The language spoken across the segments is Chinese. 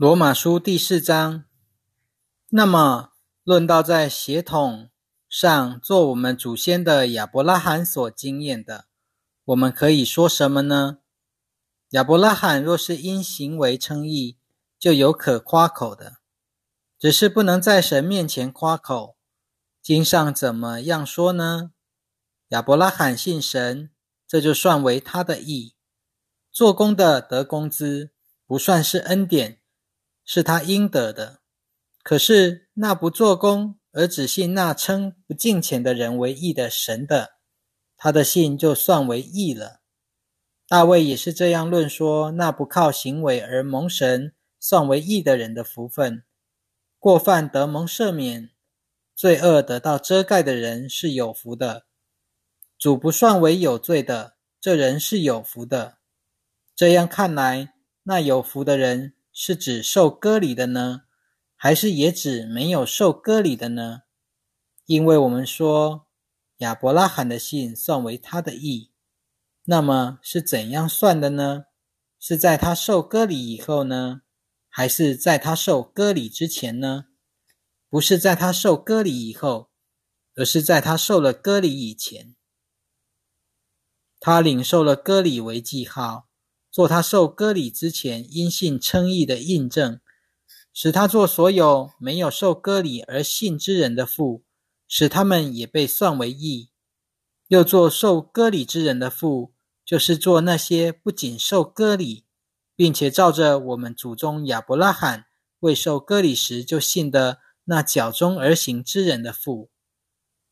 罗马书第四章。那么，论到在血统上做我们祖先的亚伯拉罕所经验的，我们可以说什么呢？亚伯拉罕若是因行为称义，就有可夸口的，只是不能在神面前夸口。经上怎么样说呢？亚伯拉罕信神，这就算为他的义。做工的得工资，不算是恩典，是他应得的。可是那不做工而只信那称不敬虔的人为义的神的，他的信就算为义了。大卫也是这样论说：那不靠行为而蒙神算为义的人的福分，过犯得蒙赦免，罪恶得到遮盖的人是有福的。主不算为有罪的，这人是有福的。这样看来，那有福的人是指受割礼的呢，还是也指没有受割礼的呢？因为我们说亚伯拉罕的信算为他的义，那么是怎样算的呢？是在他受割礼以后呢，还是在他受割礼之前呢？不是在他受割礼以后，而是在他受了割礼以前。他领受了割礼为记号。做他受割礼之前因信称义的印证，使他做所有没有受割礼而信之人的父，使他们也被算为义；又做受割礼之人的父，就是做那些不仅受割礼，并且照着我们祖宗亚伯拉罕未受割礼时就信的那脚中而行之人的父。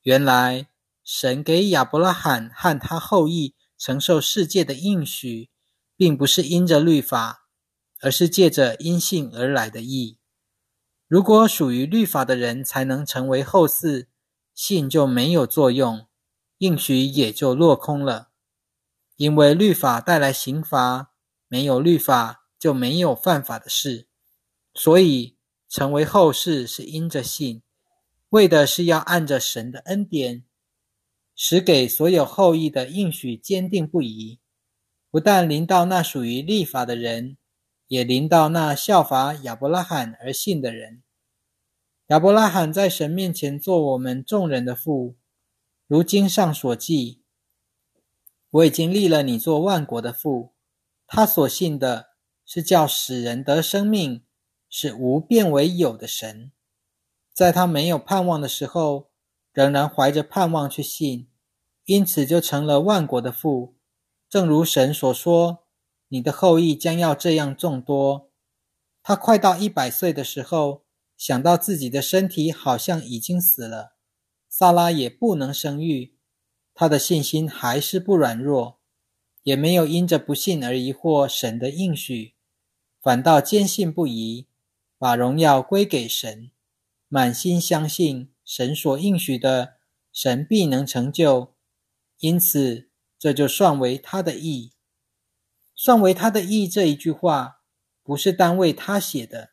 原来神给亚伯拉罕和他后裔承受世界的应许。并不是因着律法，而是借着因信而来的义。如果属于律法的人才能成为后嗣，信就没有作用，应许也就落空了。因为律法带来刑罚，没有律法就没有犯法的事。所以成为后世是因着信，为的是要按着神的恩典，使给所有后裔的应许坚定不移。不但临到那属于立法的人，也临到那效法亚伯拉罕而信的人。亚伯拉罕在神面前做我们众人的父，如经上所记：“我已经立了你做万国的父。”他所信的是叫使人得生命，是无变为有的神。在他没有盼望的时候，仍然怀着盼望去信，因此就成了万国的父。正如神所说，你的后裔将要这样众多。他快到一百岁的时候，想到自己的身体好像已经死了，萨拉也不能生育，他的信心还是不软弱，也没有因着不信而疑惑神的应许，反倒坚信不疑，把荣耀归给神，满心相信神所应许的，神必能成就。因此。这就算为他的义，算为他的义这一句话，不是单为他写的，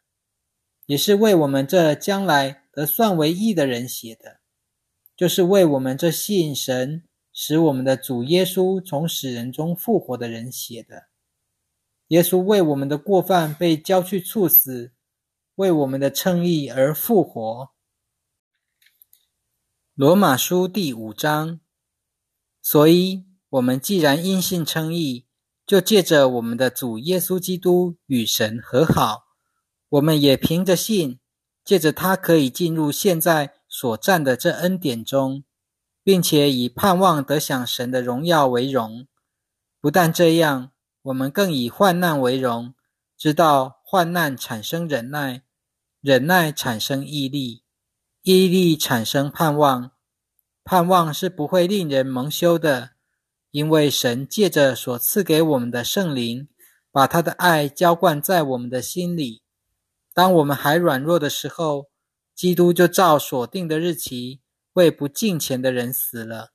也是为我们这将来得算为义的人写的，就是为我们这信神使我们的主耶稣从死人中复活的人写的。耶稣为我们的过犯被交去处死，为我们的称义而复活。罗马书第五章，所以。我们既然因信称义，就借着我们的主耶稣基督与神和好。我们也凭着信，借着他可以进入现在所占的这恩典中，并且以盼望得享神的荣耀为荣。不但这样，我们更以患难为荣，知道患难产生忍耐，忍耐产生毅力，毅力产生盼望，盼望是不会令人蒙羞的。因为神借着所赐给我们的圣灵，把他的爱浇灌在我们的心里。当我们还软弱的时候，基督就照所定的日期为不敬虔的人死了。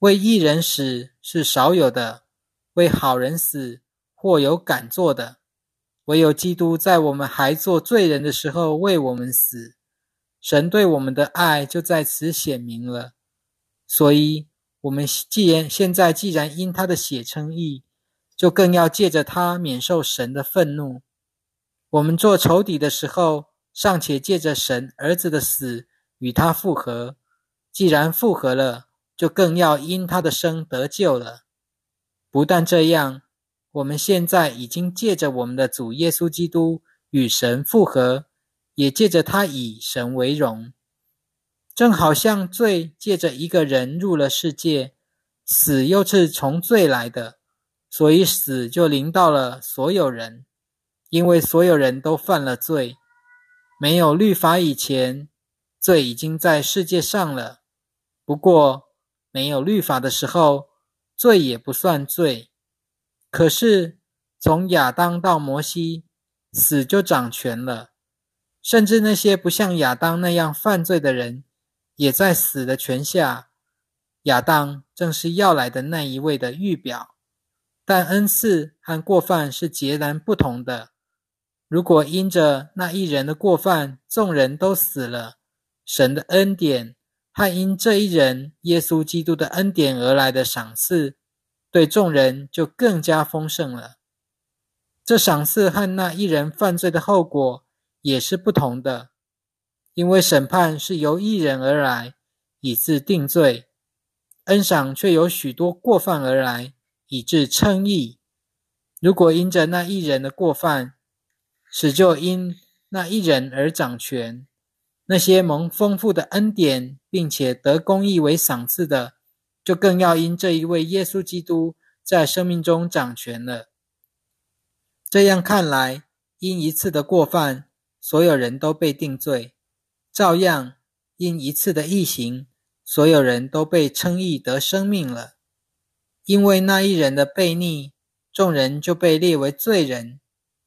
为一人死是少有的，为好人死或有敢做的。唯有基督在我们还做罪人的时候为我们死，神对我们的爱就在此显明了。所以。我们既然现在既然因他的血称义，就更要借着他免受神的愤怒。我们做仇敌的时候，尚且借着神儿子的死与他复合；既然复合了，就更要因他的生得救了。不但这样，我们现在已经借着我们的主耶稣基督与神复合，也借着他以神为荣。正好像罪借着一个人入了世界，死又是从罪来的，所以死就临到了所有人。因为所有人都犯了罪，没有律法以前，罪已经在世界上了。不过，没有律法的时候，罪也不算罪。可是，从亚当到摩西，死就掌权了，甚至那些不像亚当那样犯罪的人，也在死的权下。亚当正是要来的那一位的预表，但恩赐和过犯是截然不同的。如果因着那一人的过犯，众人都死了，神的恩典和因这一人耶稣基督的恩典而来的赏赐，对众人就更加丰盛了。这赏赐和那一人犯罪的后果也是不同的，因为审判是由一人而来，以致定罪；恩赏却有许多过犯而来，以致称义。如果因着那一人的过犯，使就因那一人而掌权，那些蒙丰富的恩典，并且得公义为赏赐的，就更要因这一位耶稣基督在生命中掌权了。这样看来，因一次的过犯，所有人都被定罪；照样因一次的异行，所有人都被称义得生命了。因为那一人的悖逆，众人就被列为罪人；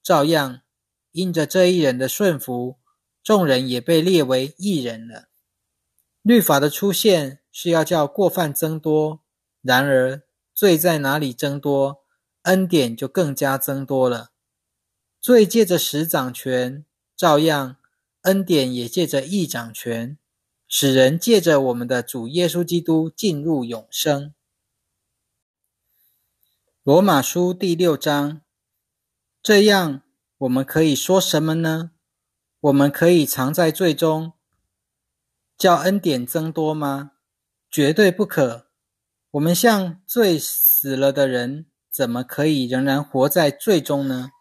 照样。因着这一人的顺服，众人也被列为义人了。律法的出现是要叫过犯增多，然而罪在哪里增多，恩典就更加增多了。罪借着死掌权，照样恩典也借着义掌权，使人借着我们的主耶稣基督进入永生。罗马书第六章，这样。我们可以说什么呢？我们可以藏在罪中，叫恩典增多吗？绝对不可。我们像罪死了的人，怎么可以仍然活在罪中呢？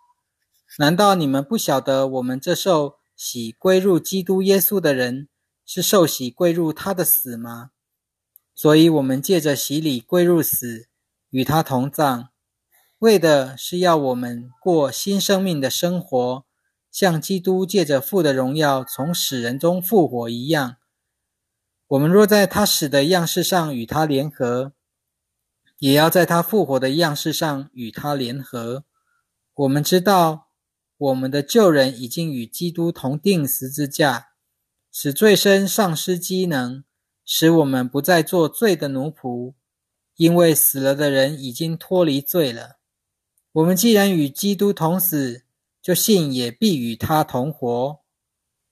难道你们不晓得，我们这受喜归入基督耶稣的人，是受洗归入他的死吗？所以，我们借着洗礼归入死，与他同葬。为的是要我们过新生命的生活，像基督借着父的荣耀从死人中复活一样。我们若在他死的样式上与他联合，也要在他复活的样式上与他联合。我们知道，我们的旧人已经与基督同定十字架，使罪身丧失机能，使我们不再做罪的奴仆，因为死了的人已经脱离罪了。我们既然与基督同死，就信也必与他同活。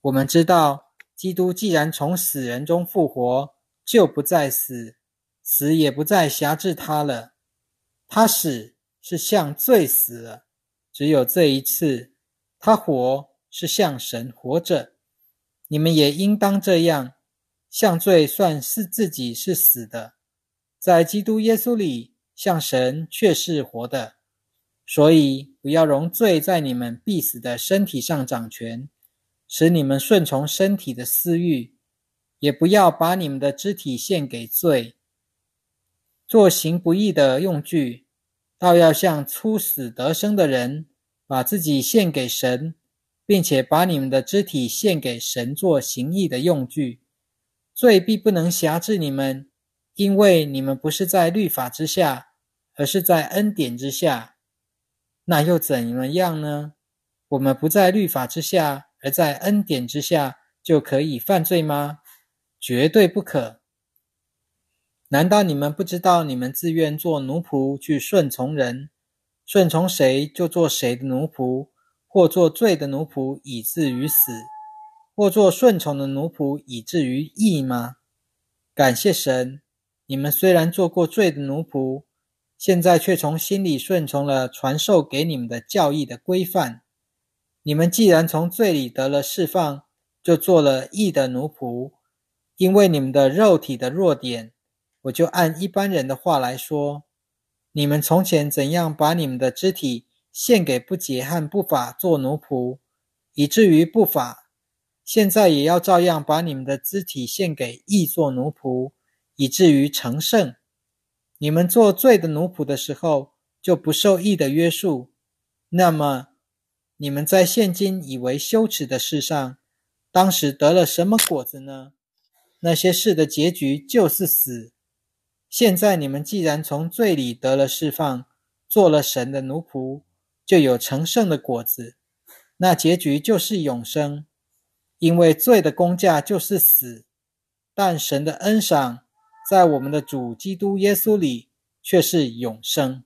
我们知道，基督既然从死人中复活，就不再死，死也不再辖制他了。他死是向罪死了，只有这一次；他活是向神活着。你们也应当这样，向罪算是自己是死的，在基督耶稣里向神却是活的。所以，不要容罪在你们必死的身体上掌权，使你们顺从身体的私欲；也不要把你们的肢体献给罪，做行不义的用具，倒要像初死得生的人，把自己献给神，并且把你们的肢体献给神做行义的用具。罪必不能辖制你们，因为你们不是在律法之下，而是在恩典之下。那又怎么样呢？我们不在律法之下，而在恩典之下，就可以犯罪吗？绝对不可！难道你们不知道，你们自愿做奴仆去顺从人，顺从谁就做谁的奴仆，或做罪的奴仆以至于死，或做顺从的奴仆以至于义吗？感谢神，你们虽然做过罪的奴仆。现在却从心里顺从了传授给你们的教义的规范，你们既然从罪里得了释放，就做了义的奴仆。因为你们的肉体的弱点，我就按一般人的话来说：你们从前怎样把你们的肢体献给不洁和不法做奴仆，以至于不法，现在也要照样把你们的肢体献给义做奴仆，以至于成圣。你们做罪的奴仆的时候，就不受义的约束。那么，你们在现今以为羞耻的事上，当时得了什么果子呢？那些事的结局就是死。现在你们既然从罪里得了释放，做了神的奴仆，就有成圣的果子。那结局就是永生。因为罪的工价就是死，但神的恩赏在我们的主基督耶稣里却是永生。